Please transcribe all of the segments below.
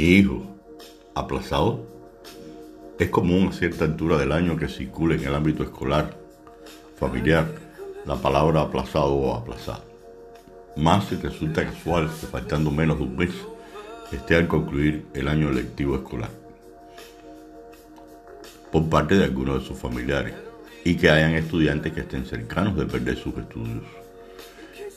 Mi hijo, aplazado, es común a cierta altura del año que circule en el ámbito escolar, familiar, la palabra aplazado o aplazado. Más si resulta casual que faltando menos de un mes esté al concluir el año lectivo escolar por parte de algunos de sus familiares y que hayan estudiantes que estén cercanos de perder sus estudios.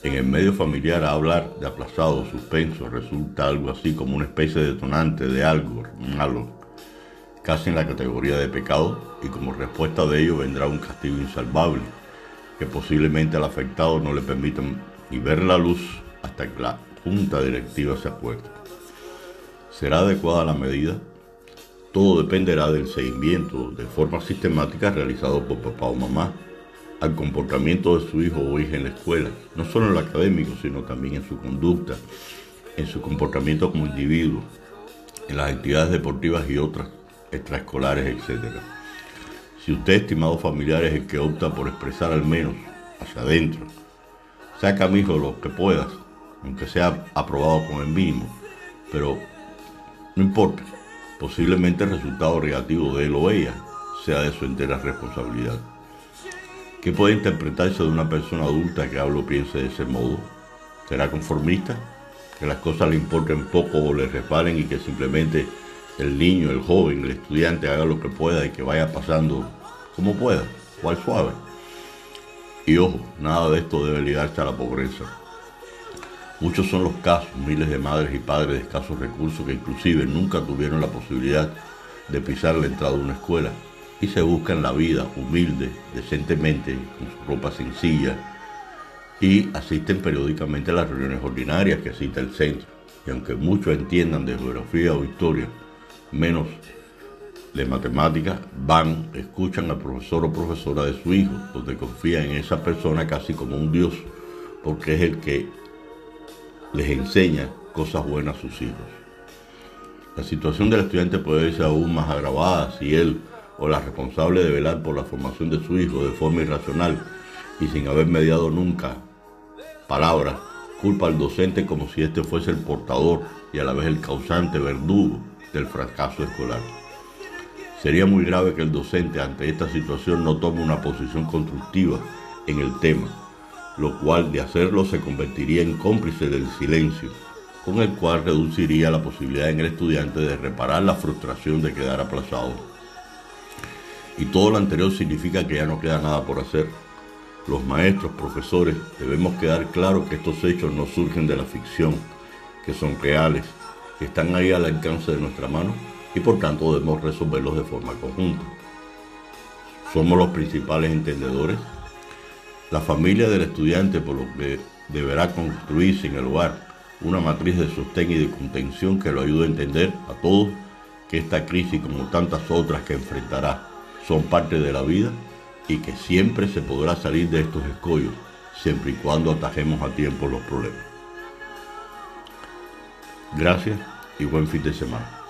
En el medio familiar hablar de aplazado suspenso resulta algo así como una especie de detonante de algo malo, casi en la categoría de pecado, y como respuesta de ello vendrá un castigo insalvable, que posiblemente al afectado no le permita ni ver la luz hasta que la junta directiva se acuerde. ¿Será adecuada la medida? Todo dependerá del seguimiento de forma sistemática realizado por papá o mamá al comportamiento de su hijo o hija en la escuela, no solo en lo académico, sino también en su conducta, en su comportamiento como individuo, en las actividades deportivas y otras extraescolares, etc. Si usted, estimado familiar, es el que opta por expresar al menos hacia adentro, saca a mi hijo lo que puedas, aunque sea aprobado con el mínimo, pero no importa, posiblemente el resultado negativo de él o ella sea de su entera responsabilidad. ¿Qué puede interpretarse de una persona adulta que habla o piense de ese modo? ¿Será conformista? ¿Que las cosas le importen poco o le resbalen y que simplemente el niño, el joven, el estudiante haga lo que pueda y que vaya pasando como pueda, cual suave? Y ojo, nada de esto debe ligarse a la pobreza. Muchos son los casos, miles de madres y padres de escasos recursos que inclusive nunca tuvieron la posibilidad de pisar la entrada de una escuela y se buscan la vida humilde, decentemente, con su ropa sencilla y asisten periódicamente a las reuniones ordinarias que cita el centro. Y aunque muchos entiendan de geografía o historia, menos de matemáticas, van, escuchan al profesor o profesora de su hijo, donde confían en esa persona casi como un Dios, porque es el que les enseña cosas buenas a sus hijos. La situación del estudiante puede ser aún más agravada si él o la responsable de velar por la formación de su hijo de forma irracional y sin haber mediado nunca palabras, culpa al docente como si éste fuese el portador y a la vez el causante verdugo del fracaso escolar. Sería muy grave que el docente ante esta situación no tome una posición constructiva en el tema, lo cual de hacerlo se convertiría en cómplice del silencio, con el cual reduciría la posibilidad en el estudiante de reparar la frustración de quedar aplazado. Y todo lo anterior significa que ya no queda nada por hacer. Los maestros, profesores, debemos quedar claro que estos hechos no surgen de la ficción, que son reales, que están ahí al alcance de nuestra mano y por tanto debemos resolverlos de forma conjunta. Somos los principales entendedores. La familia del estudiante, por lo que deberá construirse en el hogar una matriz de sostén y de contención que lo ayude a entender a todos que esta crisis, como tantas otras que enfrentará, son parte de la vida y que siempre se podrá salir de estos escollos, siempre y cuando atajemos a tiempo los problemas. Gracias y buen fin de semana.